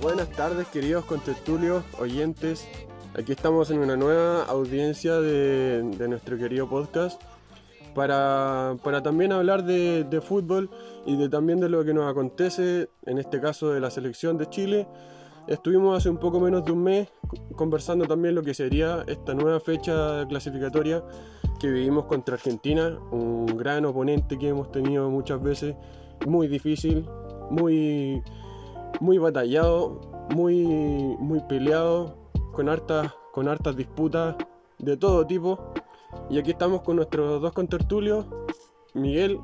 Buenas tardes, queridos contertulios, oyentes. Aquí estamos en una nueva audiencia de, de nuestro querido podcast para, para también hablar de, de fútbol y de también de lo que nos acontece, en este caso de la selección de Chile. Estuvimos hace un poco menos de un mes conversando también lo que sería esta nueva fecha clasificatoria que vivimos contra Argentina, un gran oponente que hemos tenido muchas veces, muy difícil, muy, muy batallado, muy, muy peleado, con hartas, con hartas disputas de todo tipo. Y aquí estamos con nuestros dos contertulios, Miguel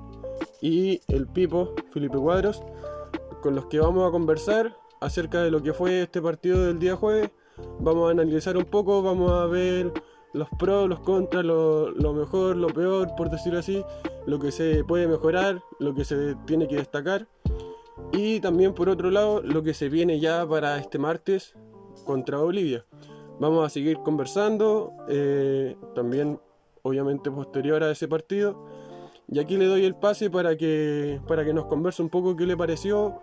y el Pipo, Felipe Cuadros, con los que vamos a conversar acerca de lo que fue este partido del día jueves. Vamos a analizar un poco, vamos a ver los pros, los contras, lo, mejor, lo peor, por decirlo así, lo que se puede mejorar, lo que se tiene que destacar. Y también por otro lado, lo que se viene ya para este martes contra Bolivia. Vamos a seguir conversando, eh, también obviamente posterior a ese partido. Y aquí le doy el pase para que, para que nos converse un poco qué le pareció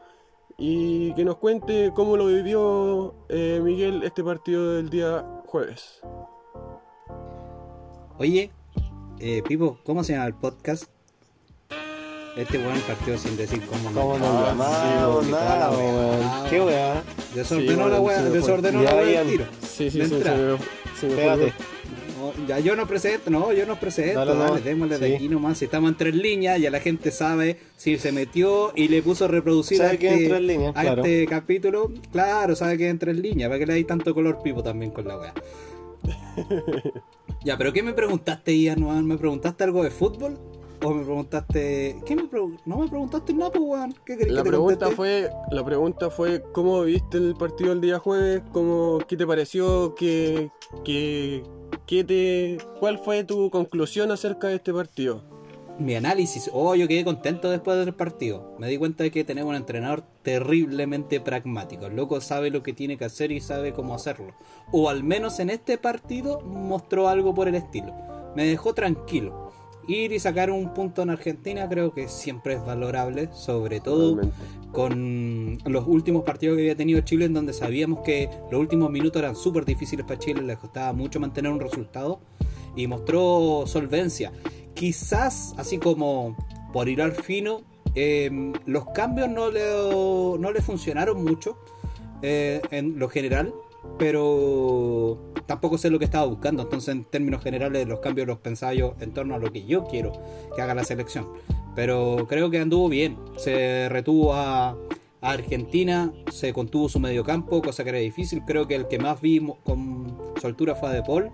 y que nos cuente cómo lo vivió eh, Miguel este partido del día jueves. Oye, eh, Pipo, ¿cómo se llama el podcast? Este weón partió sin decir cómo ¿Cómo no. nos Ah, llamamos? Nada, weón. ¿Qué weá? Desordenó Sí, la weá, desordenó la weá tiro. Sí, sí, De sí, se me, se me Pégate. No, ya yo no presento, no, yo no presento, Dale, dale, démosle de Sí. aquí nomás. Si estamos en tres líneas, ya la gente sabe si se metió y le puso reproducir Sabe a, que en este, tres líneas, a claro. este capítulo. Claro, sabe que es en tres líneas, para que le hay tanto color pipo también con la weá. ya, pero ¿qué me preguntaste, Ian? ¿Me preguntaste algo de fútbol? ¿O me preguntaste.? ¿Qué me pregun- No me preguntaste nada, pues, weón. ¿Qué querés La que te pregunta fue, la pregunta fue cómo viste el partido el día jueves, cómo, qué te pareció, qué, qué, qué te, cuál fue tu conclusión acerca de este partido. Mi análisis, oh, yo quedé contento después del partido. Me di cuenta de que tenemos un entrenador terriblemente pragmático. El loco sabe lo que tiene que hacer y sabe cómo hacerlo. O al menos en este partido mostró algo por el estilo. Me dejó tranquilo. Ir y sacar un punto en Argentina creo que siempre es valorable, sobre todo Realmente. con los últimos partidos que había tenido Chile en donde sabíamos que los últimos minutos eran súper difíciles para Chile, les costaba mucho mantener un resultado y mostró solvencia. Quizás, así como por ir al fino, eh, los cambios no le, no le funcionaron mucho eh, en lo general, pero tampoco sé lo que estaba buscando. Entonces, en términos generales, los cambios los pensaba yo en torno a lo que yo quiero que haga la selección. Pero creo que anduvo bien. Se retuvo a, Argentina, se contuvo su mediocampo, cosa que era difícil. Creo que el que más vi mo- con soltura fue a De Paul.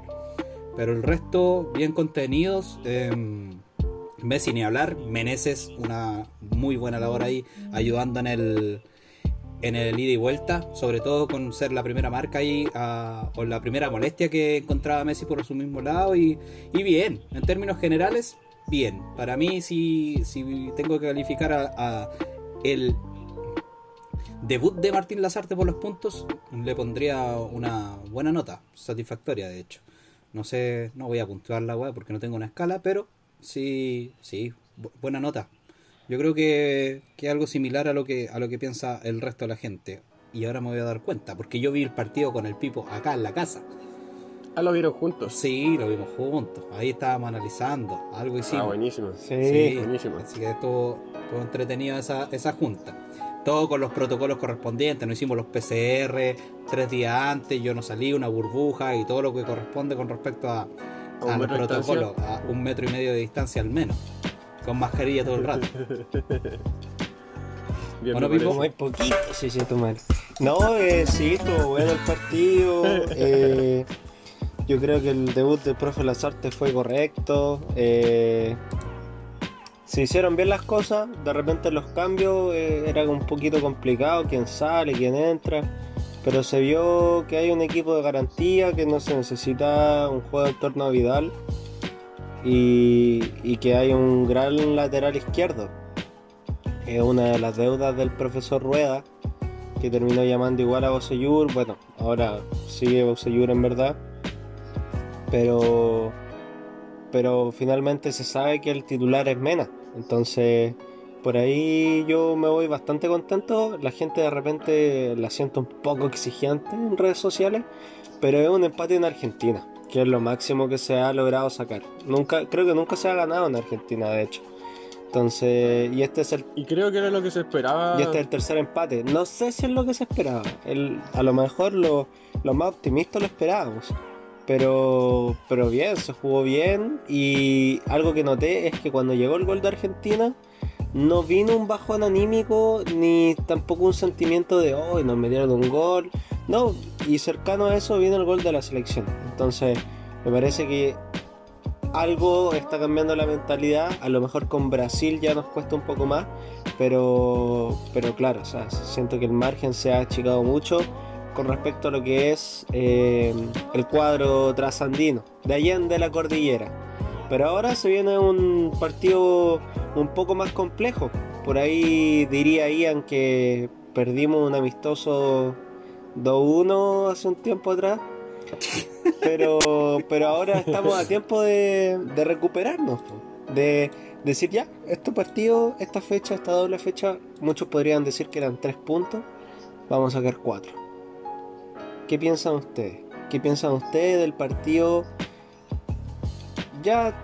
Pero el resto, bien contenidos. Eh, Messi ni hablar. Meneses, una muy buena labor ahí, ayudando en el, en el ida y vuelta, sobre todo con ser la primera marca ahí, a- o la primera molestia que encontraba Messi por su mismo lado, y, y bien, en términos generales, bien. Para mí, si, si tengo que calificar a, el debut de Martín Lazarte por los puntos, le pondría una buena nota, satisfactoria de hecho. No sé, no voy a puntuar la weá porque no tengo una escala, pero sí, sí, bu- buena nota. Yo creo que, que algo similar a lo que a lo que piensa el resto de la gente. Y ahora me voy a dar cuenta, porque yo vi el partido con el Pipo acá en la casa. Ah, lo vieron juntos. Sí, lo vimos juntos. Ahí estábamos analizando, algo Ah, hicimos. buenísimo. Sí. Sí, buenísimo. Así que estuvo, estuvo entretenido esa, esa junta. Todo con los protocolos correspondientes. Nos hicimos los PCR tres días antes. Yo no salí, una burbuja y todo lo que corresponde con respecto a, un al metro de protocolo. A un metro y medio de distancia al menos. Con mascarilla todo el rato. Bien, Bueno, Pipo. Muy poquito, sí, sí, tu madre. No, eh, sí, estuvo bueno el partido. eh, yo creo que el debut del profe Lazarte fue correcto. eh, se hicieron bien las cosas. De repente los cambios eh, era un poquito complicado. Quién sale, quién entra. Pero se vio que hay un equipo de garantía, que no se necesita un juego en torno a Vidal. Y, que hay un gran lateral izquierdo es una de las deudas del profesor Rueda, que terminó llamando igual a Bosellur. Bueno, ahora sigue Bosellur en verdad, pero pero finalmente se sabe que el titular es Mena. Entonces, por ahí yo me voy bastante contento. La gente de repente la siento un poco exigente en redes sociales, pero es un empate en Argentina, que es lo máximo que se ha logrado sacar. Nunca, creo que nunca se ha ganado en Argentina, de hecho. Entonces, y este es el Y creo que era lo que se esperaba. y este es el tercer empate. No sé si es lo que se esperaba. El- a lo mejor lo, lo más optimista lo esperábamos. Pero, pero bien, se jugó bien. Y algo que noté es que cuando llegó el gol de Argentina, no vino un bajón anímico ni tampoco un sentimiento de hoy nos metieron un gol. No, y cercano a eso vino el gol de la selección. Entonces, me parece que algo está cambiando la mentalidad. A lo mejor con Brasil ya nos cuesta un poco más. Pero, pero claro, siento que el margen se ha achicado mucho con respecto a lo que es eh, el cuadro trasandino, de Allende la cordillera. Pero ahora se viene un partido un poco más complejo. Por ahí diría Ian que perdimos un amistoso 2-1 hace un tiempo atrás. Pero, pero ahora estamos a tiempo de, de recuperarnos. De decir ya, este partido, esta fecha, esta doble fecha, muchos podrían decir que eran tres puntos. Vamos a sacar cuatro. ¿Qué piensan ustedes? ¿Qué piensan ustedes del partido? Ya,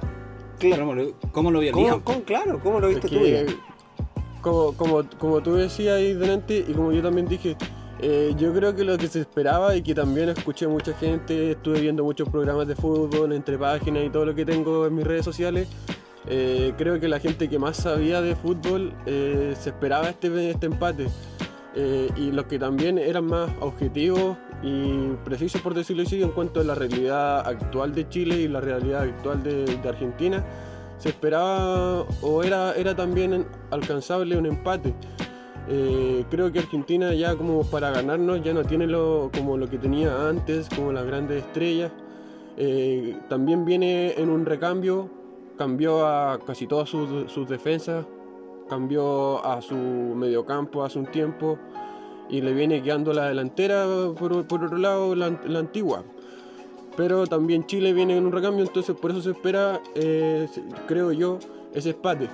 claro. ¿Cómo lo, cómo lo vio ¿Cómo, cómo- claro, ¿cómo lo Es viste que, tú? Como, como, como tú decías ahí delante y como yo también dije, eh, yo creo que lo que se esperaba y que también escuché mucha gente, estuve viendo muchos programas de fútbol entre páginas y todo lo que tengo en mis redes sociales, eh, creo que la gente que más sabía de fútbol eh, se esperaba este, este empate. Y los que también eran más objetivos y precisos, por decirlo así, en cuanto a la realidad actual de Chile y la realidad actual de, de Argentina, se esperaba o era, era también alcanzable un empate. Eh, creo que Argentina ya como para ganarnos ya no tiene lo, como lo que tenía antes, como las grandes estrellas. Eh, también viene en un recambio, cambió a casi todas sus, sus defensas, cambió a su mediocampo hace un tiempo y le viene quedando la delantera por, por otro lado la, antigua. Pero también Chile viene en un recambio, entonces por eso se espera, eh, creo yo, ese empate,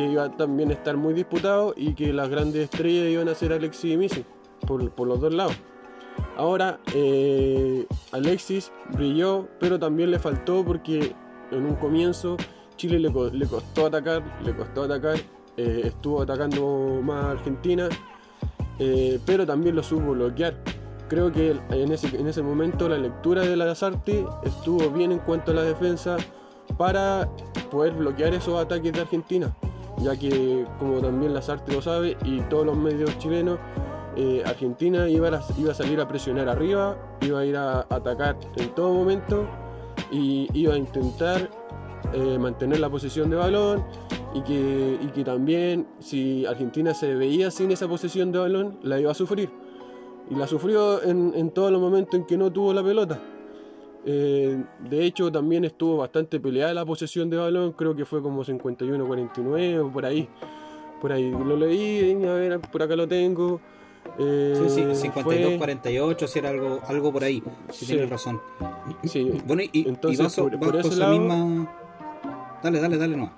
que iba a también estar muy disputado y que las grandes estrellas iban a ser Alexis y por, por los dos lados. Ahora, eh, Alexis brilló, pero también le faltó porque en un comienzo Chile le, le costó atacar, le costó atacar, eh, estuvo atacando más a Argentina, eh, pero también lo supo bloquear. Creo que en ese, en ese momento la lectura de la Lazarte estuvo bien en cuanto a la defensa para poder bloquear esos ataques de Argentina, ya que como también Lazarte lo sabe y todos los medios chilenos, eh, Argentina iba a, iba a salir a presionar arriba, iba a ir a atacar en todo momento y iba a intentar eh, mantener la posesión de balón y que, y que también si Argentina se veía sin esa posesión de balón, la iba a sufrir. Y la sufrió en, en todos los momentos en que no tuvo la pelota. Eh, de hecho, también estuvo bastante peleada la posesión de balón, creo que fue como 51-49 o por ahí. Por ahí lo leí, a ver, por acá lo tengo. Eh, Sí, sí, fue- 52-48, si era algo, algo por ahí. Si Sí. tienes razón. sí, Bueno, y, Entonces, y por- por bajo ese lado- misma. Dale, dale, dale, no.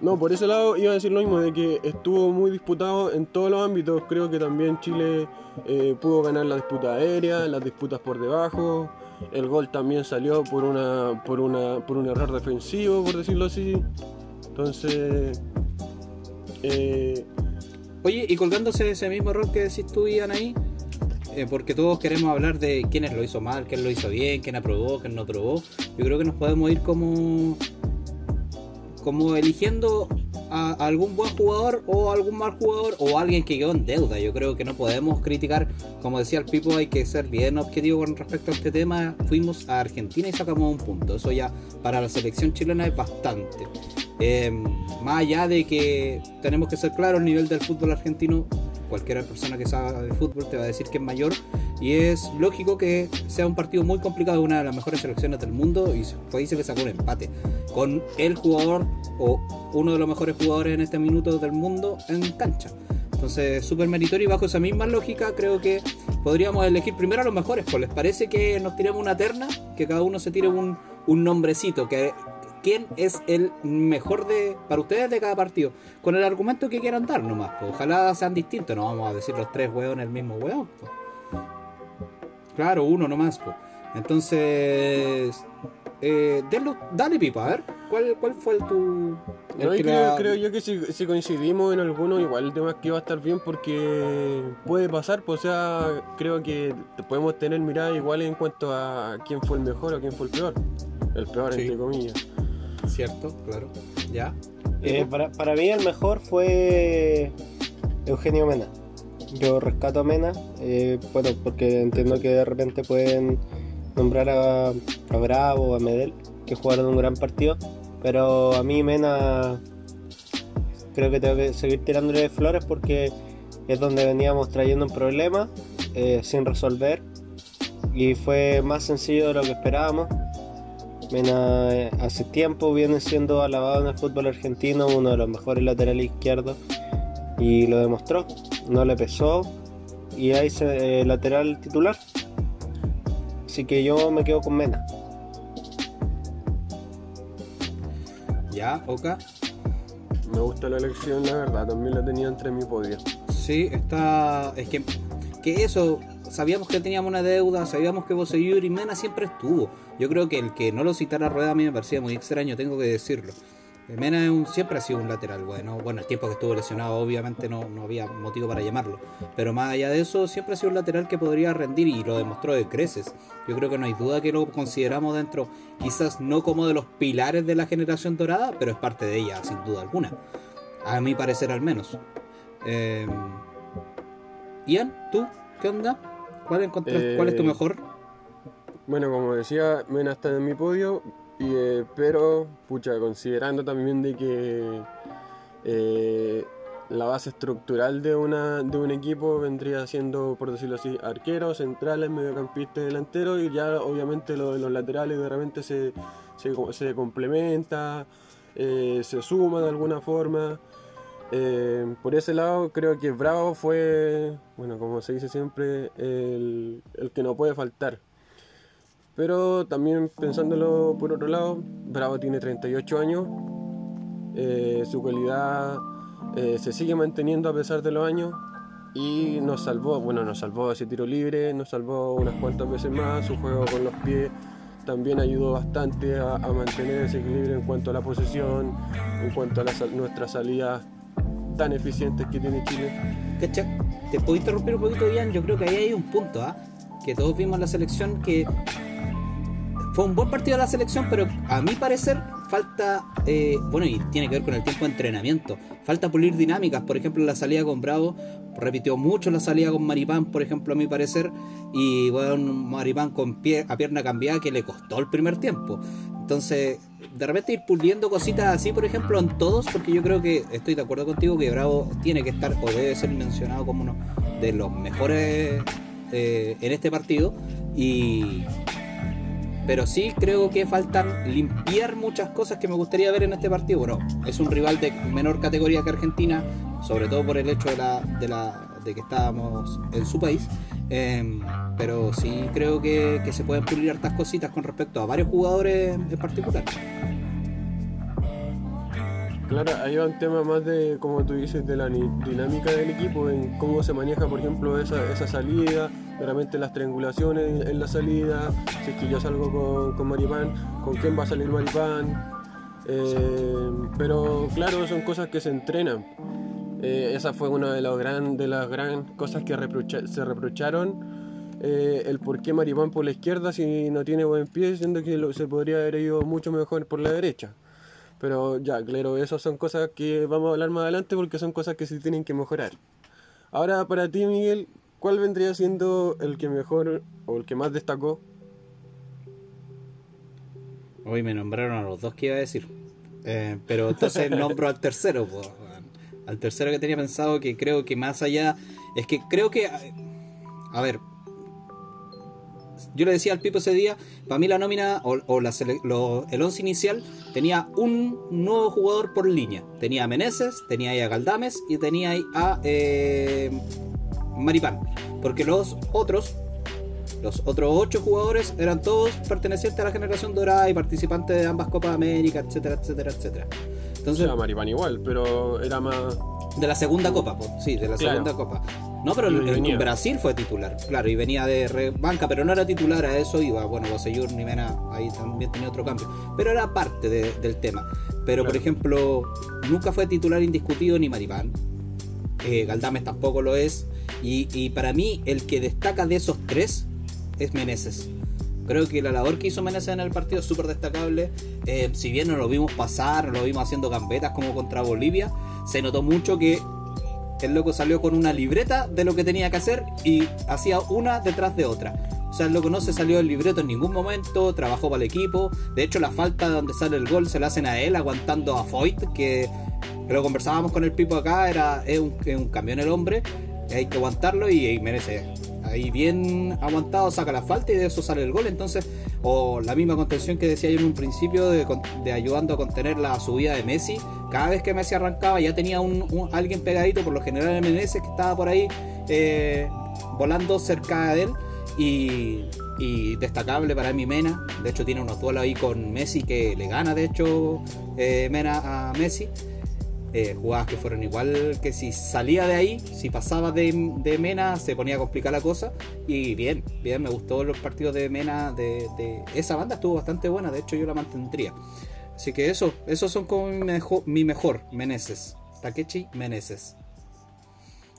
No, por ese lado iba a decir lo mismo, de que estuvo muy disputado en todos los ámbitos. Creo que también Chile eh, pudo ganar la disputa aérea, las disputas por debajo. El gol también salió por una, por una, por un error defensivo, por decirlo así. Entonces, eh, Oye, y colgándose de ese mismo error que decís tú, Ian, ahí, eh, porque todos queremos hablar de quiénes lo hizo mal, quién lo hizo bien, quién aprobó, quién no aprobó. Yo creo que nos podemos ir como como eligiendo a algún buen jugador o algún mal jugador o alguien que quedó en deuda. Yo creo que no podemos criticar, como decía el Pipo, hay que ser bien objetivo con respecto a este tema. Fuimos a Argentina y sacamos un punto. Eso ya para la selección chilena es bastante. Eh, más allá de que tenemos que ser claros, el nivel del fútbol argentino, cualquier persona que sabe de fútbol te va a decir que es mayor. Y es lógico que sea un partido muy complicado, una de las mejores selecciones del mundo. Y fue ahí se le sacó un empate. Con el jugador o uno de los mejores jugadores en este minuto del mundo en cancha. Entonces, súper meritorio y bajo esa misma lógica creo que podríamos elegir primero a los mejores. Pues les parece que nos tiremos una terna, que cada uno se tire un, un nombrecito, que quién es el mejor de para ustedes de cada partido. Con el argumento que quieran dar nomás. pues. Ojalá sean distintos. No vamos a decir los tres hueones el mismo hueón. pues. Claro, uno nomás. pues. Entonces, eh, denlo- dale pipa, a ver. ¿Cuál, cuál fue el tu... el No, y que creo, la- creo yo que si, si coincidimos en alguno, igual el tema es que va a estar bien porque puede pasar, pues, o sea, creo que podemos tener mirada igual en cuanto a quién fue el mejor o quién fue el peor. El peor, Sí. entre comillas. Cierto, claro. ¿Ya? Eh, para, para mí el mejor fue Eugenio Mena. Yo rescato a Mena, eh, bueno, porque entiendo que de repente pueden nombrar a, a Bravo, a Medel, que jugaron un gran partido, pero a mí Mena creo que tengo que seguir tirándole flores porque es donde veníamos trayendo un problema eh, sin resolver y fue más sencillo de lo que esperábamos. Mena eh, hace tiempo viene siendo alabado en el fútbol argentino, uno de los mejores laterales izquierdos y lo demostró. No le pesó y ahí se eh, lateral titular. Así que yo me quedo con Mena. ¿Ya? ¿Oka? Me gusta la elección, la verdad, también la tenía entre mi podio. Sí, está. Es que, que eso, sabíamos que teníamos una deuda, sabíamos que Boseyur y Mena siempre estuvo. Yo creo que el que no lo citara a Rueda a mí me parecía muy extraño, tengo que decirlo. Mena es un- siempre ha sido un lateral bueno. Bueno, el tiempo que estuvo lesionado, obviamente no, no había motivo para llamarlo. Pero más allá de eso, siempre ha sido un lateral que podría rendir y lo demostró de creces. Yo creo que no hay duda que lo consideramos dentro, quizás no como de los pilares de la generación dorada, pero es parte de ella, sin duda alguna. A mi parecer, al menos. Eh, Ian, ¿tú? ¿Qué onda? ¿Cuál, Eh, ¿Cuál es tu mejor? Bueno, como decía, Mena está en mi podio, y, eh, pero, pucha, considerando también de que eh, la base estructural de, una, de un equipo vendría siendo, por decirlo así, arqueros, centrales, mediocampistas, delanteros, y ya obviamente lo de los laterales de repente se, se, co- se complementa, eh, se suma de alguna forma. Eh, por ese lado creo que Bravo fue, bueno, como se dice siempre, el, el que no puede faltar. Pero también pensándolo por otro lado, Bravo tiene 38 años, eh, su calidad eh, se sigue manteniendo a pesar de los años y nos salvó, bueno, nos salvó ese tiro libre, nos salvó unas cuantas veces más, su juego con los pies también ayudó bastante a, a mantener ese equilibrio en cuanto a la posesión, en cuanto a sal- nuestras salidas tan eficientes que tiene Chile. Cacha, ¿Te puedo interrumpir un poquito, Ian? Yo creo que ahí hay un punto, ¿ah? Que todos vimos en la selección que fue un buen partido de la selección, pero a mi parecer falta, eh, bueno, y tiene que ver con el tiempo de entrenamiento, falta pulir dinámicas, por ejemplo, la salida con Bravo, repitió mucho la salida con Maripán, por ejemplo, a mi parecer, y bueno, Maripán con pie, a pierna cambiada que le costó el primer tiempo. Entonces, de repente ir puliendo cositas así, por ejemplo, en todos, porque yo creo que estoy de acuerdo contigo que Bravo tiene que estar o debe ser mencionado como uno de los mejores eh, en este partido. Y. Pero sí creo que faltan limpiar muchas cosas que me gustaría ver en este partido. Bueno, es un rival de menor categoría que Argentina, sobre todo por el hecho de la, de la de que estábamos en su país. Em, pero sí creo que, que se pueden pulir hartas cositas con respecto a varios jugadores en particular. Claro, ahí va un tema más de, como tú dices, de la dinámica del equipo, en cómo se maneja, por ejemplo, esa, salida, realmente las triangulaciones en la salida, si es que yo salgo con, con Maripán, con quién va a salir Maripán. Eh, pero claro, son cosas que se entrenan. Eh, esa fue una de, las gran cosas que se reprocharon. eh, el por qué Maripán por la izquierda si no tiene buen pie, siendo que se podría haber ido mucho mejor por la derecha. Pero ya, claro, esas son cosas que vamos a hablar más adelante porque son cosas que se tienen que mejorar. Ahora, para ti, Miguel, ¿cuál vendría siendo el que mejor o el que más destacó? Hoy me nombraron a los dos que iba a decir. Eh, pero entonces nombro al tercero, weón. al tercero que tenía pensado que creo que más allá, es que creo que, a ver, yo le decía al Pipo ese día, para mí la nómina o, o la lo- el once inicial tenía un nuevo jugador por línea. Tenía a Meneses, tenía ahí a Galdames y tenía ahí a eh, Maripán. Porque los otros Los otros ocho jugadores eran todos pertenecientes a la generación dorada y participantes de ambas Copas América, etcétera, etcétera, etcétera. O Entonces, sea, Maripán igual, pero era más. de la segunda Copa, sí, de la Claro. segunda Copa. No, pero en, en venía. Brasil fue titular, claro, y venía de re- banca, pero no era titular, a eso iba. Bueno, Bosellur, Nimena, ahí también tenía otro cambio. Pero era parte de- del tema. Pero, por ejemplo, nunca fue titular indiscutido ni Maripán. Eh, Galdames tampoco lo es. Y, y para mí, el que destaca de esos tres es Meneses. Creo que la labor que hizo Meneses en el partido es súper destacable. Eh, si bien no lo vimos pasar, no lo vimos haciendo gambetas como contra Bolivia, se notó mucho que el loco salió con una libreta de lo que tenía que hacer y hacía una detrás de otra. O sea, el loco no se salió del libreto en ningún momento, trabajó para el equipo. De hecho, la falta donde sale el gol se la hacen a él, aguantando a Foyt, que, que lo conversábamos con el Pipo acá, era, es, un, es un camión el hombre, hay que aguantarlo y, y merece. Ahí bien aguantado, saca la falta y de eso sale el gol. Entonces, o la misma contención que decía yo en un principio de, de ayudando a contener la subida de Messi. Cada vez que Messi arrancaba ya tenía un, alguien pegadito, por lo general Meneses que estaba por ahí eh, volando cerca de él. Y, y destacable para mí Mena. De hecho tiene unos duelos ahí con Messi que le gana de hecho eh, Mena a Messi. Eh, jugadas que fueron igual que si salía de ahí, si pasaba de, de Mena se ponía a complicar la cosa. Y bien, bien, me gustó los partidos de Mena, de, de- esa banda estuvo bastante buena, de hecho yo la mantendría. Así que eso, esos son como mi mejor, mi mejor Meneses. Takechi Meneses.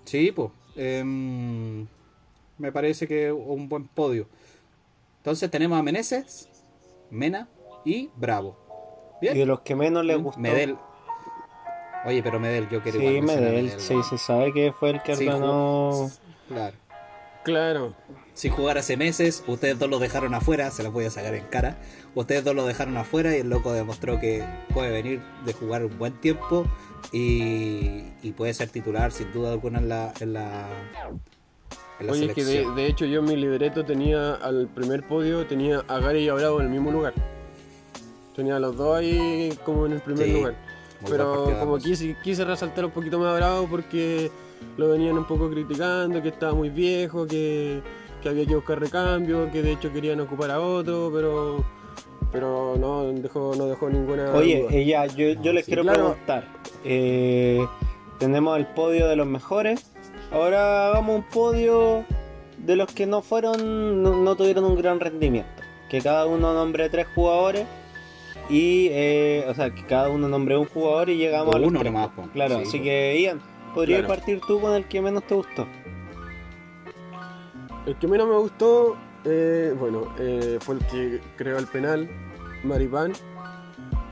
Sí, pues. me parece que un buen podio. Entonces tenemos a Meneses, Mena y Bravo. Bien. Y de los que menos les gustó. Medel. Oye, pero Medel, yo quiero Sí, igual Medel, Medel, sí, se sabe que fue el que Sí, ordenó. Claro. Claro. Si jugara hace meses, ustedes dos lo dejaron afuera, se los voy a sacar en cara. Ustedes dos lo dejaron afuera y el loco demostró que puede venir de jugar un buen tiempo y, y puede ser titular sin duda alguna en la, en la, en la Oye, es que de, hecho yo en mi libreto tenía al primer podio, tenía a Gary y a Bravo en el mismo lugar. Tenía a los dos ahí como en el primer Sí, lugar. Muy Pero como quise, quise resaltar un poquito más Bravo porque lo venían un poco criticando, que estaba muy viejo, que, que había que buscar recambio, que de hecho querían ocupar a otro, pero pero no dejó, no dejó ninguna Oye, duda. eh, ya, yo, yo les Sí, quiero claro. preguntar. eh, tenemos el podio de los mejores. Ahora hagamos un podio de los que no fueron, no, no tuvieron un gran rendimiento. Que cada uno nombre tres jugadores. Y, eh, o sea, que cada uno nombre un jugador y llegamos a los uno tres. po. Claro, Sí, así po. que Ian, ¿podrías Claro. partir tú con el que menos te gustó? El que menos me gustó, eh, bueno, eh, fue el que creó el penal, Maripán.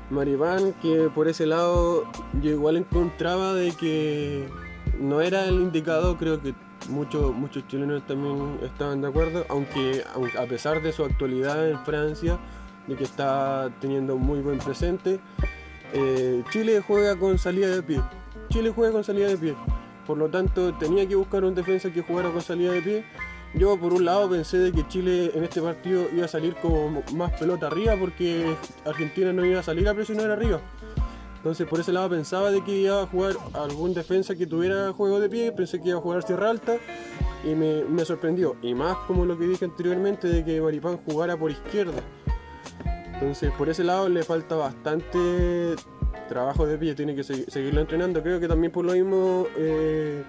Maripán, que por ese lado yo igual encontraba de que no era el indicado, creo que muchos muchos chilenos también estaban de acuerdo, aunque, aunque a pesar de su actualidad en Francia, de que está teniendo un muy buen presente, eh, Chile juega con salida de pie. Chile juega con salida de pie. Por lo tanto, tenía que buscar un defensa que jugara con salida de pie. Yo por un lado pensé de que Chile en este partido iba a salir como más pelota arriba porque Argentina no iba a salir a presionar arriba. Entonces por ese lado pensaba de que iba a jugar algún defensa que tuviera juego de pie, pensé que iba a jugar Sierra Alta y me, me sorprendió. Y más como lo que dije anteriormente de que Maripán jugara por izquierda. Entonces por ese lado le falta bastante trabajo de pie, tiene que segui- seguirlo entrenando. Creo que también por lo mismo eh,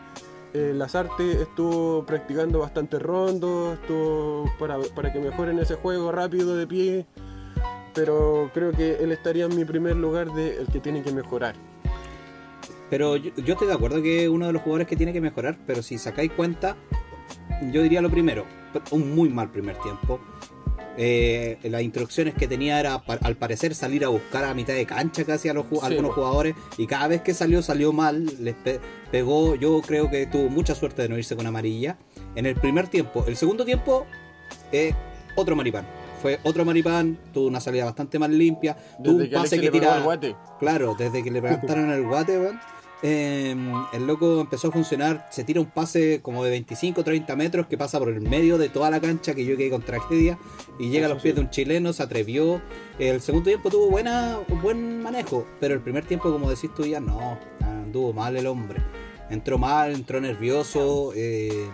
eh, Lazarte estuvo practicando bastante rondo, estuvo para, para que mejoren ese juego rápido de pie. Pero creo que él estaría en mi primer lugar de que tiene que mejorar. Pero yo estoy de acuerdo que es uno de los jugadores que tiene que mejorar, pero si sacáis cuenta, yo diría lo primero, un muy mal primer tiempo. Eh, las instrucciones que tenía era al parecer salir a buscar a mitad de cancha casi a los Sí, algunos jugadores y cada vez que salió salió mal, les pe- pegó, yo creo que tuvo mucha suerte de no irse con amarilla en el primer tiempo. El segundo tiempo, eh, otro maripán. Fue otro maripán, tuvo una salida bastante más limpia, tuvo un pase que le pegó tira al guate. Claro, desde que le levantaron el guate, weón, eh, el loco empezó a funcionar. Se tira un pase como de 25 30 metros que pasa por el medio de toda la cancha. Que yo quedé con tragedia. Y llega a los pies sí. de un chileno, se atrevió. El segundo tiempo tuvo buena, buen manejo. Pero el primer tiempo, como decís tú ya, no. Anduvo mal el hombre. Entró mal, entró nervioso. eh,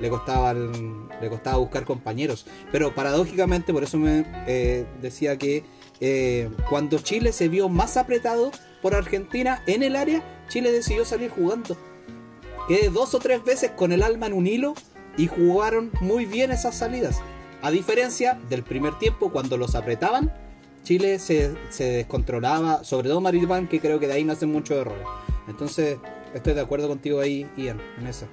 le costaba, le costaba buscar compañeros. Pero paradójicamente, por eso me eh, decía que eh, cuando Chile se vio más apretado por Argentina en el área, Chile decidió salir jugando. Que dos o tres veces con el alma en un hilo y jugaron muy bien esas salidas. A diferencia del primer tiempo, cuando los apretaban, Chile se, se descontrolaba, sobre todo Maripán, que creo que de ahí nacen muchos errores. Entonces, estoy de acuerdo contigo ahí, Ian, en eso.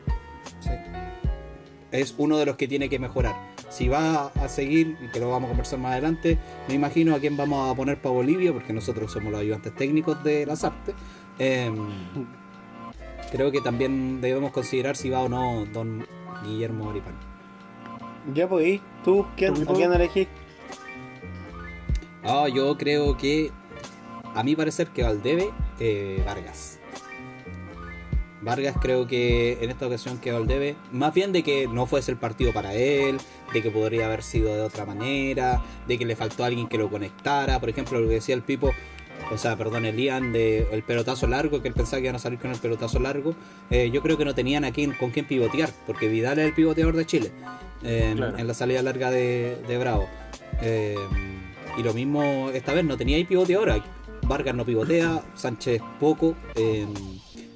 Es uno de los que tiene que mejorar. Si va a seguir, y que lo vamos a conversar más adelante, me imagino a quién vamos a poner para Bolivia, porque nosotros somos los ayudantes técnicos de las artes. Em, creo que también debemos considerar si va o no don Guillermo Maripán. Ya pues, ¿y ¿tú quién, ¿Tú, a quién elegís? Ah, yo creo que, a mi parecer, que Valdeve eh, Vargas. Vargas creo que en esta ocasión que Valdeve, más bien de que no fuese el partido para él, de que podría haber sido de otra manera, de que le faltó alguien que lo conectara, por ejemplo lo que decía el Pipo, o sea, perdón, el Ian de el pelotazo largo, que él pensaba que iban a salir con el pelotazo largo, eh, yo creo que no tenían a quién, con quién pivotear, porque Vidal es el pivoteador de Chile, eh, Claro. en la salida larga de, de Bravo. Eh, y lo mismo esta vez, no tenía ahí pivoteadora. Vargas no pivotea, Sánchez poco. eh,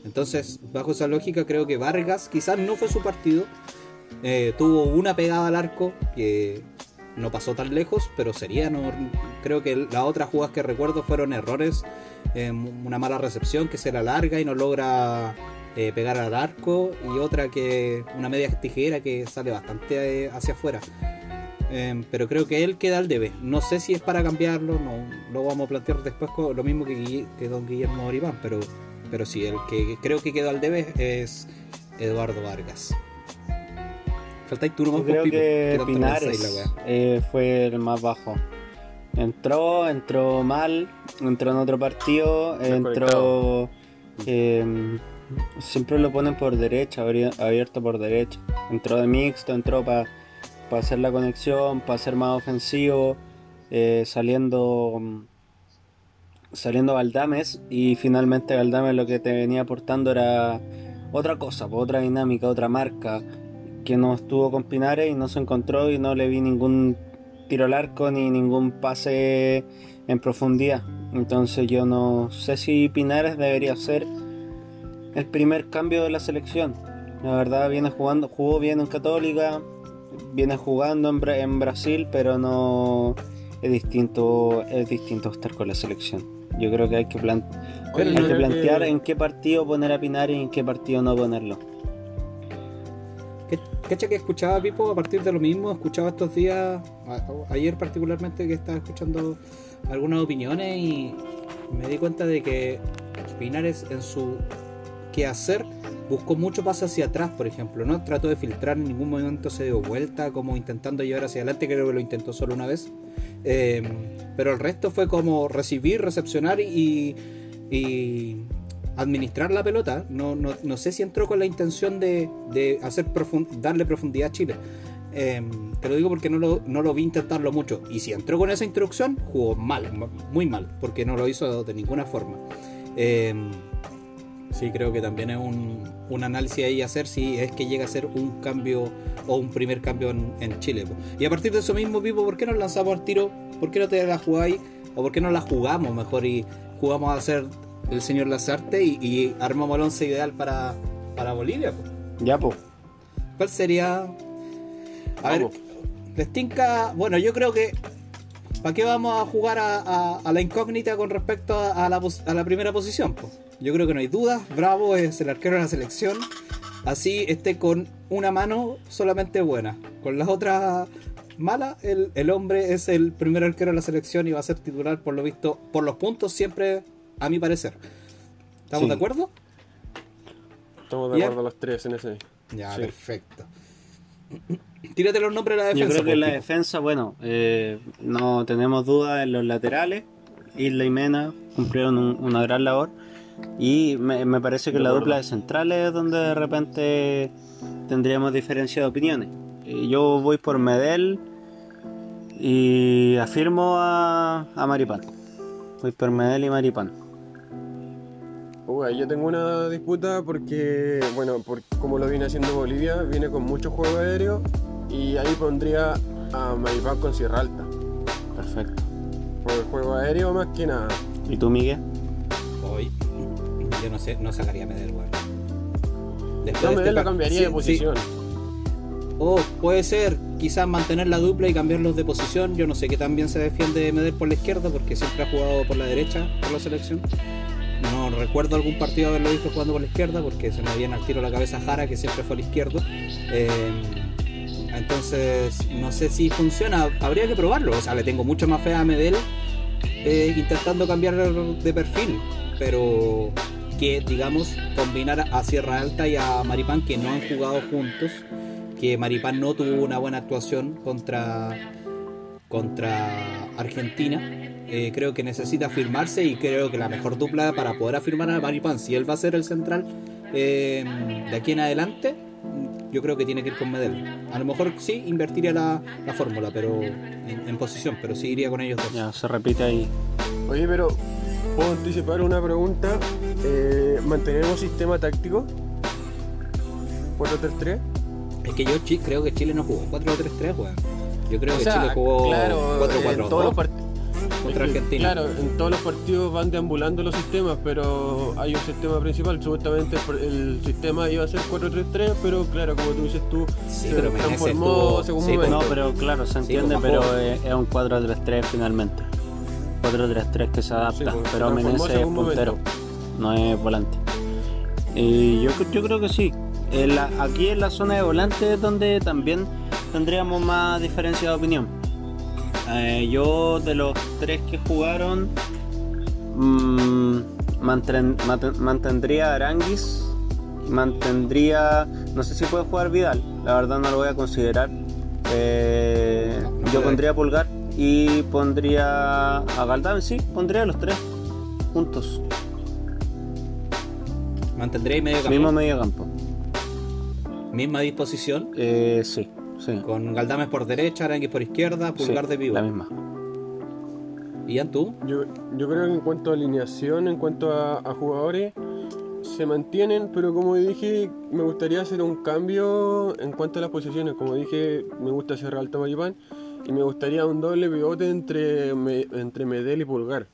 entonces, bajo esa lógica, creo que Vargas quizás no fue su partido. Eh, tuvo una pegada al arco que no pasó tan lejos, pero sería, no, creo que las otras jugadas que recuerdo fueron errores, eh, una mala recepción que se la larga y no logra eh, pegar al arco y otra que una media tijera que sale bastante hacia afuera. Pero creo que él queda al debe. No sé si es para cambiarlo, no lo vamos a plantear después con lo mismo que, que don Guillermo Oribán, pero, pero sí, el que creo que quedó al debe es Eduardo Vargas. Faltáis tú nomás, creo Pipo, que la Pinares eh, fue el más bajo. Entró, entró mal, entró en otro partido, entró... eh, siempre lo ponen por derecha, abierto por derecha. Entró de mixto, entró para hacer la conexión, para ser más ofensivo, eh, saliendo... Saliendo Valdames y finalmente Valdames lo que te venía aportando era otra cosa, otra dinámica, otra marca, que no estuvo con Pinares y no se encontró y no le vi ningún tiro al arco ni ningún pase en profundidad. Entonces yo no sé si Pinares debería ser el primer cambio de la selección. La verdad viene jugando, jugó bien en Católica, viene jugando en, Bra- en Brasil, pero no es distinto, es distinto estar con la selección. Yo creo que hay que, plan- Pero hay que plantear que- en qué partido poner a Pinares y en qué partido no ponerlo. ¿Qué- ¿Cacha que escuchaba Pipo a partir de lo mismo? Escuchaba estos días, a- ayer particularmente, que estaba escuchando algunas opiniones y me di cuenta de que Pinares en su quehacer buscó mucho pase hacia atrás, por ejemplo. No trató de filtrar, en ningún momento se dio vuelta, como intentando llevar hacia adelante, creo que lo intentó solo una vez. Eh, pero el resto fue como recibir, recepcionar y, y administrar la pelota. No, no, no sé si entró con la intención de, de hacer darle profundidad a Chile. Eh, te lo digo porque no lo, no lo vi intentarlo mucho. Y si entró con esa instrucción, jugó mal, muy mal, porque no lo hizo de ninguna forma. Eh, sí, creo que también es un, un análisis ahí hacer si es que llega a ser un cambio o un primer cambio en, en Chile. Y a partir de eso mismo, Pipo, ¿por qué nos lanzamos al tiro? ¿Por qué no te la jugáis? ¿O por qué no la jugamos mejor y jugamos a hacer el señor Lazarte y, y armamos el once ideal para, para Bolivia? po? Ya, pues. ¿Cuál sería? A ver, Vamos. les tinca- Bueno, yo creo que. ¿Para qué vamos a jugar a, a- a la incógnita con respecto a, a la, pos- a la primera posición? po? Yo creo que no hay dudas. Bravo es el arquero de la selección. Así esté con una mano solamente buena. Con las otras malas, el, el hombre es el primer arquero de la selección y va a ser titular por lo visto, por los puntos siempre, a mi parecer. ¿Estamos Sí. de acuerdo? Estamos de Ya. acuerdo los tres en ese. Ya, Sí. perfecto. Tírate los nombres de la Yo defensa. creo que por la Pipo. defensa, bueno, eh, no tenemos dudas en los laterales. Isla y Mena cumplieron un- una gran labor. Y me, me parece que De la acuerdo. dupla de centrales es donde de repente tendríamos diferencia de opiniones. Eh, yo voy por Medel y afirmo a, a Maripán. Voy por Medel y Maripán. Uy, yo tengo una disputa porque, bueno, por, como lo viene haciendo Bolivia, viene con mucho juego aéreo y ahí pondría a Maripán con Sierra Alta. Perfecto. Por el juego aéreo más que nada. ¿Y tú, Miguel? Hoy, yo no sé, no sacaría a Medel, weón. Después de me este la par- cambiaría sí, de sí. posición. O puede ser, quizás mantener la dupla y cambiarlos de posición. Yo no sé qué tan bien se defiende Medel por la izquierda, porque siempre ha jugado por la derecha por la selección. Recuerdo algún partido haberlo visto jugando por la izquierda, porque se me viene al tiro a la cabeza Jara, que siempre fue al izquierdo. Eh, entonces, no sé si funciona. Habría que probarlo. O sea, le tengo mucha más fe a Medel eh, intentando cambiar de perfil, pero que, digamos, combinar a Sierra Alta y a Maripán, que no han jugado juntos, que Maripán no tuvo una buena actuación contra, contra Argentina. Eh, creo que necesita afirmarse y creo que la mejor dupla para poder afirmar a Maripán, si él va a ser el central eh, de aquí en adelante, yo creo que tiene que ir con Medel. A lo mejor sí invertiría la, la fórmula, pero en, en posición, pero sí iría con ellos dos. Ya, se repite ahí. Oye, pero puedo anticipar una pregunta. Eh, ¿Mantenemos sistema táctico? 4-3-3. Es que yo creo que Chile no jugó 4-3-3, weón. Yo creo O que sea, Chile jugó claro, 4-4-2 contra Argentina. Claro, en todos los partidos van deambulando los sistemas, pero hay un sistema principal. Supuestamente el, el sistema iba a ser 4-3-3, pero claro, como tú dices tú, Sí, se pero transformó tuvo- según sí, momento. No, pero claro, se Sí, entiende, como pero juego. es, es un 4-3-3 finalmente. 4-3-3 que se adapta, Sí, pues, pero Menezes es puntero, momento. no es volante. Y yo, yo creo que sí. En la- aquí en la zona de volante es donde también tendríamos más diferencia de opinión. Eh, yo de los tres que jugaron mm, mantren- mantendría a Aranguis mantendría no sé si puede jugar Vidal la verdad no lo voy a considerar. Eh, No, no yo pondría Pulgar y pondría a Galdán sí pondría a los tres juntos. Mantendré medio campo. mismo medio campo. Misma disposición. Eh, sí sí Con Galdames por derecha, Aranguis por izquierda, Pulgar Sí, de vivo. la misma ¿Y Antú? Yo, yo creo que en cuanto a alineación, en cuanto a, a jugadores, se mantienen, pero como dije, me gustaría hacer un cambio en cuanto a las posiciones. Como dije, me gusta cerrar alto Maripán y me gustaría un doble pivote entre, Me- entre Medel y Pulgar.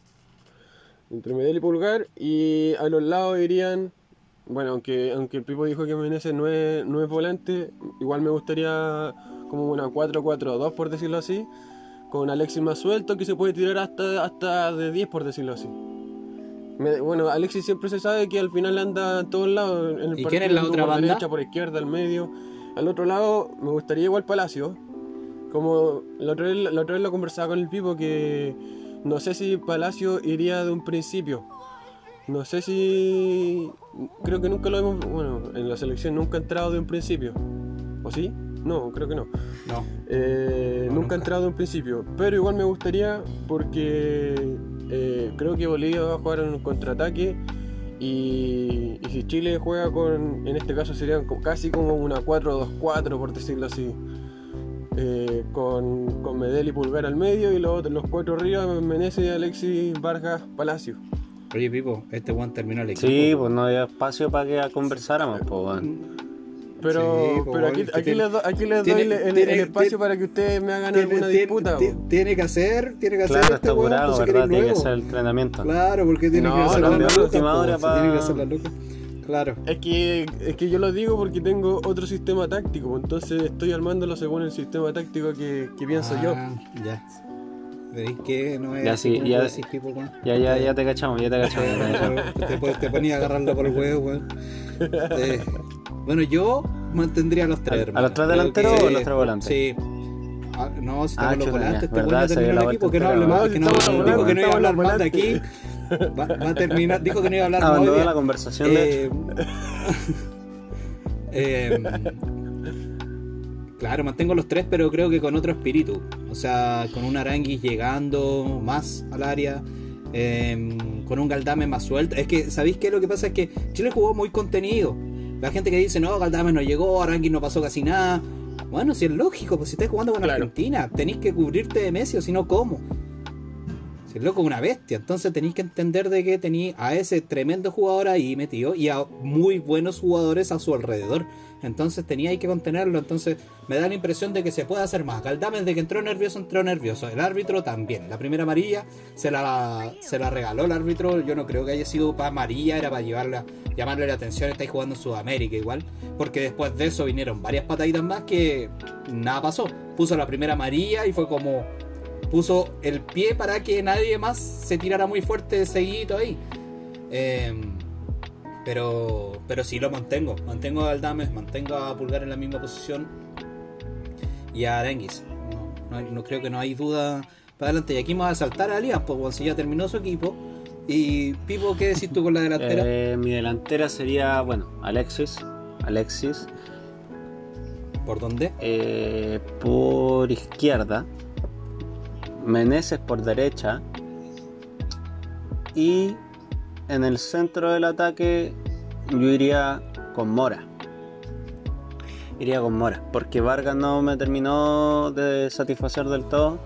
Entre Medel y Pulgar y a los lados irían, bueno, aunque, aunque el Pipo dijo que Menezes no es, no es volante, igual me gustaría como una 4-4-2 por decirlo así con Alexis más suelto que se puede tirar hasta, hasta de 10 por decirlo así. Me- bueno, Alexis siempre se sabe que al final anda en todos lados. En el ¿Y quién es la por otra banda? derecha, por izquierda, al medio. Al otro lado me gustaría igual Palacio. Como la otra, vez, la otra vez lo conversaba con el Pipo que no sé si Palacio iría de un principio. No sé si... Creo que nunca lo hemos... Bueno, en la selección nunca ha entrado de un principio. ¿O sí? No, creo que no. No. Eh, No, nunca he entrado en principio, pero igual me gustaría porque eh, creo que Bolivia va a jugar en un contraataque y, y si Chile juega con, en este caso sería casi como una 4-2-4 por decirlo así, eh, con, con Medel y Pulgar al medio y los, los cuatro arriba, Menezes, Alexis, Vargas, Palacio. Oye, Pipo, este Juan terminó el equipo. sí pues no había espacio para que conversáramos pues bueno. Pero, Sí, pues, pero aquí, aquí tiene- les, do- aquí les tiene- doy el, el- tiene- el espacio tiene- para que ustedes me hagan Tiene, alguna disputa. tiene- que hacer, tiene que hacer claro este está pues, verdad tiene que hacer el entrenamiento Claro, porque tiene No, que hacer no, la loca, última po, hora si pa- tiene que hacer la loca. Claro. Es que, es que yo lo digo porque tengo otro sistema táctico, entonces estoy armándolo según el sistema táctico que, que pienso yo. Ah, Ya. ¿Veis que no es Ya, así sí, como ya- decís, Pipo, weón? ya ya ya te cachamos ya te cachamos, te te, te ponía a agarrarlo por el huevo, weón. Eh, bueno, yo mantendría a los tres, ¿A- a hermano. los tres delanteros que- o a los tres volantes? Sí. Ah, no, si estamos Ah, los volantes, ya. este Verdad, weón ya se terminó dio el la equipo, que no hable más, que no, dijo que no iba a hablar más de aquí. Va, va a terminar, dijo que no iba a hablar más abandonó la conversación de Eh, eh, claro, mantengo los tres, pero creo que con otro espíritu. O sea, con un Aranguis llegando más al área, eh, con un Galdame más suelto. Es que, ¿sabéis qué? Lo que pasa es que Chile jugó muy contenido. La gente que dice, no, Galdame no llegó, Aranguis no pasó casi nada. Bueno, si es lógico, pues si estás jugando con Claro. Argentina, tenéis que cubrirte de Messi o si no, ¿cómo? Si loco es una bestia. Entonces tenéis que entender de que tenéis a ese tremendo jugador ahí metido y a muy buenos jugadores a su alrededor. Entonces teníais que contenerlo. Entonces me da la impresión de que se puede hacer más. Galdames de que entró nervioso, entró nervioso. El árbitro también. La primera amarilla se la, se la regaló el árbitro. Yo no creo que haya sido para amarilla, era para llevarla, llamarle la atención. Estáis jugando en Sudamérica igual. Porque después de eso vinieron varias pataditas más que nada pasó. Puso la primera amarilla y fue como puso el pie para que nadie más se tirara muy fuerte seguido ahí. Eh, pero, pero sí lo mantengo. Mantengo a Aldames, mantengo a Pulgar en la misma posición. Y a Arenguis. No, no hay- no creo que no hay duda para adelante. Y aquí vamos a saltar a Alias, pues bueno, si ya terminó su equipo. Y Pipo, ¿qué decís tú con la delantera? Eh, mi delantera sería, bueno, Alexis. Alexis. ¿Por dónde? eh, por izquierda. Meneses por derecha. Y en el centro del ataque yo iría con Mora. Iría con Mora. Porque Vargas no me terminó de satisfacer del todo.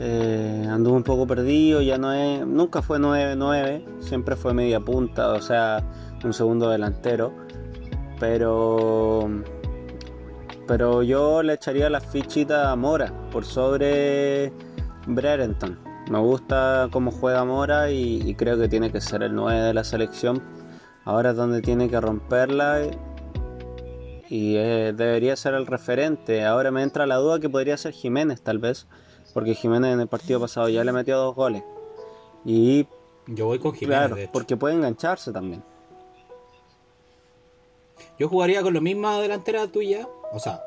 Eh, un poco perdido, ya no es, nunca fue 9-9, siempre fue media punta, o sea, un segundo delantero. Pero pero yo le echaría la fichita a Mora por sobre Brereton. Me gusta cómo juega Mora y, y creo que tiene que ser el 9 de la selección. Ahora es donde tiene que romperla y, y, eh, debería ser el referente. Ahora me entra la duda que podría ser Jiménez tal vez, porque Jiménez en el partido pasado ya le metió dos goles. Y Yo voy con Jiménez, claro, de hecho. porque puede engancharse también. Yo jugaría con la misma delantera tuya. O sea,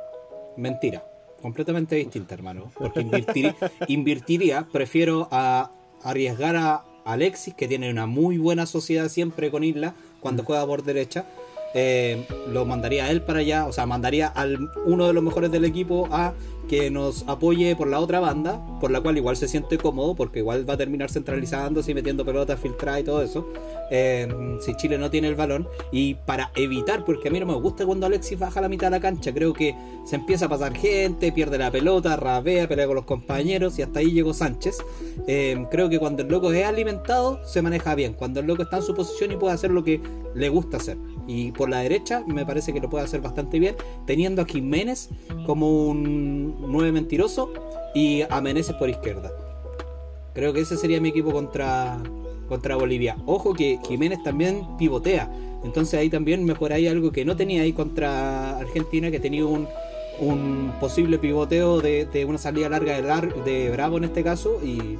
mentira. Completamente distinta, hermano. Porque invertiría, invertiría prefiero a arriesgar a Alexis, que tiene una muy buena sociedad siempre con Isla, cuando juega por derecha. Eh, lo mandaría a él para allá, o sea, mandaría al uno de los mejores del equipo a que nos apoye por la otra banda, por la cual igual se siente cómodo, porque igual va a terminar centralizándose y metiendo pelotas filtradas y todo eso. eh, si Chile no tiene el balón, y para evitar, porque a mí no me gusta cuando Alexis baja la mitad de la cancha, creo que se empieza a pasar gente, pierde la pelota, rabea, pelea con los compañeros, y hasta ahí llegó Sánchez. Eh, creo que cuando el loco es alimentado, se maneja bien, cuando el loco está en su posición y puede hacer lo que le gusta hacer. Y por la derecha me parece que lo puede hacer bastante bien, teniendo a Jiménez como un 9 mentiroso y a Meneses por izquierda. Creo que ese sería mi equipo contra, contra Bolivia. Ojo que Jiménez también pivotea. Entonces ahí también mejoráis algo que no tenía ahí contra Argentina, que tenía un, un posible pivoteo de, de una salida larga de, de Bravo en este caso y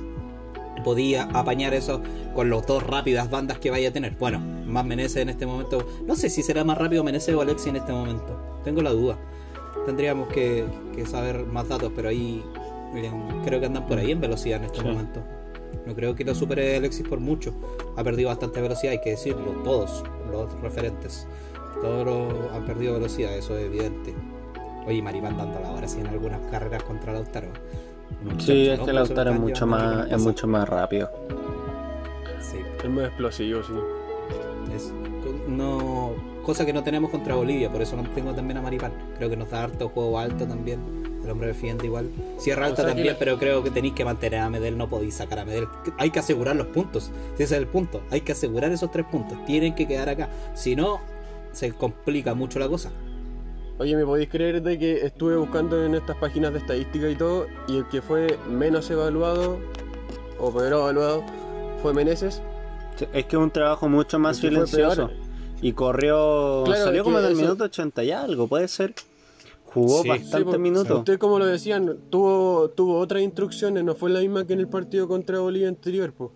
podía apañar eso con las dos rápidas bandas que vaya a tener. Bueno, más Menezes en este momento. No sé si será más rápido Menezes o Alexi en este momento. Tengo la duda. Tendríamos que, que saber más datos, pero ahí eh, creo que andan por ahí en velocidad en este Sí. momento. No creo que lo supere Alexis por mucho. Ha perdido bastante velocidad, hay que decirlo. Todos los referentes. Todos los- han perdido velocidad, eso es evidente. Oye, Maripán dándola ahora sí en algunas carreras contra Lautaro. Sí, es que Lautaro es mucho más, es mucho más rápido. Sí, Es más explosivo, sí. es no, cosa que no tenemos contra Bolivia, por eso no tengo también a Maripán. Creo que nos da harto juego alto también. El hombre defiende igual. Sierra O alta sea que también, la- pero creo que tenéis que mantener a Medel, no podéis sacar a Medel. Hay que asegurar los puntos. Ese es el punto, hay que asegurar esos tres puntos. Tienen que quedar acá. Si no, se complica mucho la cosa. Oye, ¿me podéis creer de que estuve buscando en estas páginas de estadística y todo, y el que fue menos evaluado, o peor evaluado, fue Meneses? Es que es un trabajo mucho más silencioso. Y corrió. Claro, salió como en el eso- minuto 80 y algo, puede ser. Jugó Sí. bastantes Sí, minutos. Usted, como lo decían, tuvo, tuvo otras instrucciones, no fue la misma que en el partido contra Bolivia anterior, pues.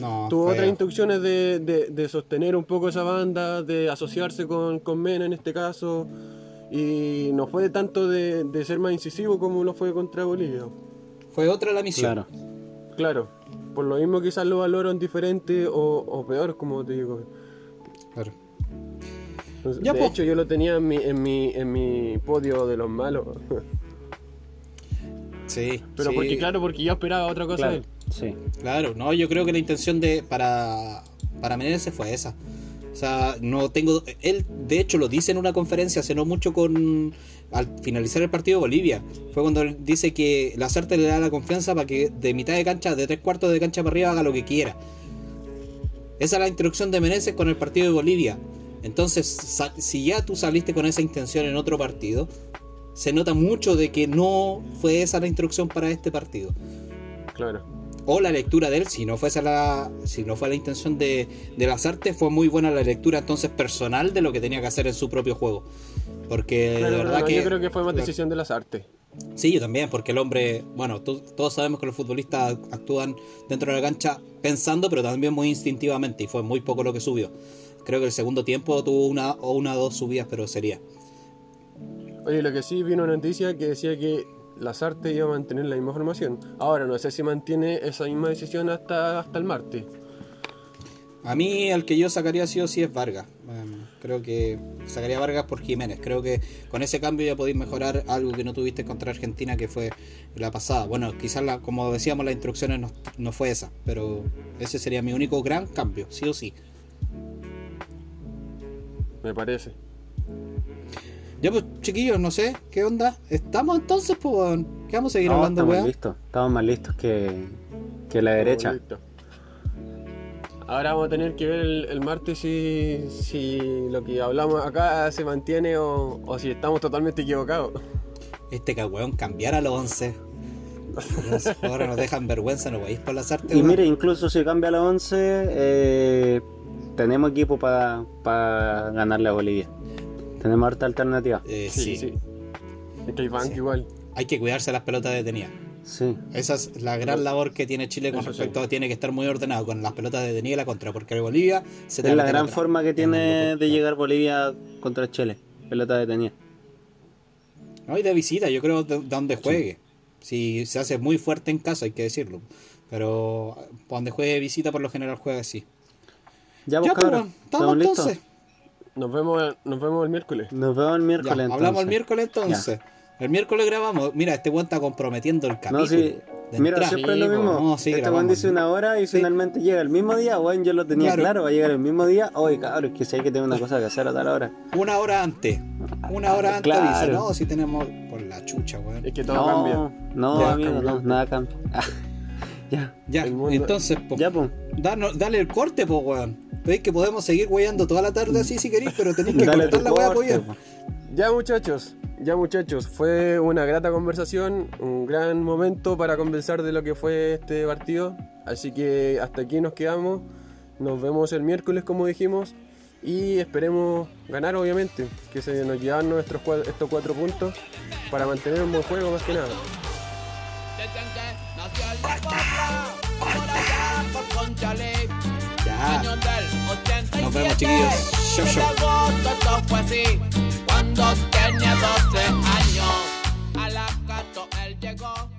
No, Tuvo fue- otras instrucciones de, de- de sostener un poco esa banda, de asociarse con, con Mena en este caso, y no fue tanto de, de ser más incisivo como lo fue contra Bolivia. fue otra la misión. Claro. Claro, por lo mismo quizás lo valoran diferente o, o peor, como te digo. Claro. Entonces, Ya, de po. hecho, yo lo tenía en mi, en mi, en mi podio de los malos. Sí. Pero sí. porque, claro, porque yo esperaba otra cosa de él. Sí. Claro, no, yo creo que la intención de para, para Menezes fue esa. O sea, no tengo. Él, de hecho, lo dice en una conferencia hace no mucho con. Al finalizar el partido de Bolivia. Fue cuando dice que la Lasarte le da la confianza para que de mitad de cancha, de tres cuartos de cancha para arriba, haga lo que quiera. Esa es la instrucción de Meneses con el partido de Bolivia. Entonces, si ya tú saliste con esa intención en otro partido, se nota mucho de que no fue esa la instrucción para este partido. Claro. O la lectura de él, si no fuese la, si no fue la intención de, de las artes, fue muy buena la lectura entonces personal de lo que tenía que hacer en su propio juego. Porque Claro, de verdad no, que. Yo creo que fue más decisión de las artes. Sí, yo también, porque el hombre, bueno, todos sabemos que los futbolistas actúan dentro de la cancha pensando, pero también muy instintivamente, y fue muy poco lo que subió. Creo que el segundo tiempo tuvo una o una o dos subidas, pero sería. Oye, lo que sí vi una noticia que decía que las artes iba a mantener la misma formación. Ahora no sé si mantiene esa misma decisión hasta, hasta el martes. A mí el que yo sacaría sí o sí es Vargas. Em, creo que sacaría a Vargas por Jiménez. Creo que con ese cambio ya podéis mejorar algo que no tuviste contra Argentina, que fue la pasada. Bueno, quizás la, como decíamos, las instrucciones no, no fue esa, pero ese sería mi único gran cambio, sí o sí. Me parece. Ya pues, chiquillos, no sé, ¿qué onda? ¿Estamos entonces, pues, weón? ¿Qué vamos a seguir No, hablando, estamos weón? listos. Estamos más listos que, que la derecha. Ahora vamos a tener que ver el, el martes si, si lo que hablamos acá se mantiene o, o si estamos totalmente equivocados. Este cagüeón cambiar a los 11. Los jugadores nos dejan vergüenza, no vais por las artes, Y mire, incluso si cambia la 11, eh, tenemos equipo para ganarle a Bolivia. Tenemos harta alternativa. Eh, Sí, sí, hay banco igual. hay que cuidarse las pelotas detenidas. Sí. Esa es la gran labor que tiene Chile con Eso respecto a tiene que estar muy ordenado con las pelotas detenidas y la contra, porque Bolivia se te Es la gran forma que tiene de llegar Bolivia contra Chile. Pelota detenida. No, y de visita, yo creo de, de donde juegue. Si se hace muy fuerte en casa, hay que decirlo. Pero donde juegue de visita, por lo general juega así. Ya, Ya, pues, pues, cabros, weón, estamos listos? entonces. Nos vemos, nos vemos el miércoles. Nos vemos el Ya, miércoles. entonces. hablamos el miércoles entonces. El miércoles grabamos. Mira, este weón está comprometiendo el capítulo. No, sí. Mira, entrada. siempre es lo mismo. po. No, sí, este weón dice una hora y Sí. finalmente llega el mismo día. Bueno, yo lo tenía Claro. claro, va a llegar el mismo día. Oye, cabrón, es que si hay que tener una cosa que hacer a tal hora. Una hora antes. Una hora antes Claro. dice, no, si tenemos. Por la chucha, weón. Es que todo no, cambia. no, Ya, amigo, no, cambiante. nada cambia. Ah, ya, Ya, El mundo- entonces, po, ya, pues. danos- dale el corte, pues, weón. Veis que podemos seguir weyando toda la tarde así si queréis, pero tenéis que Dale cortar la weá, corte, pues, po. Ya muchachos, ya muchachos, fue una grata conversación, un gran momento para conversar de lo que fue este partido. Así que hasta aquí nos quedamos. Nos vemos el miércoles como dijimos. Y esperemos ganar obviamente, que se nos llevan nuestros estos cuatro puntos para mantener un buen juego más que nada. Ya. años del 87. Nos vemos, chiquillos. Cuando tenía 12 años. A las 14 él llegó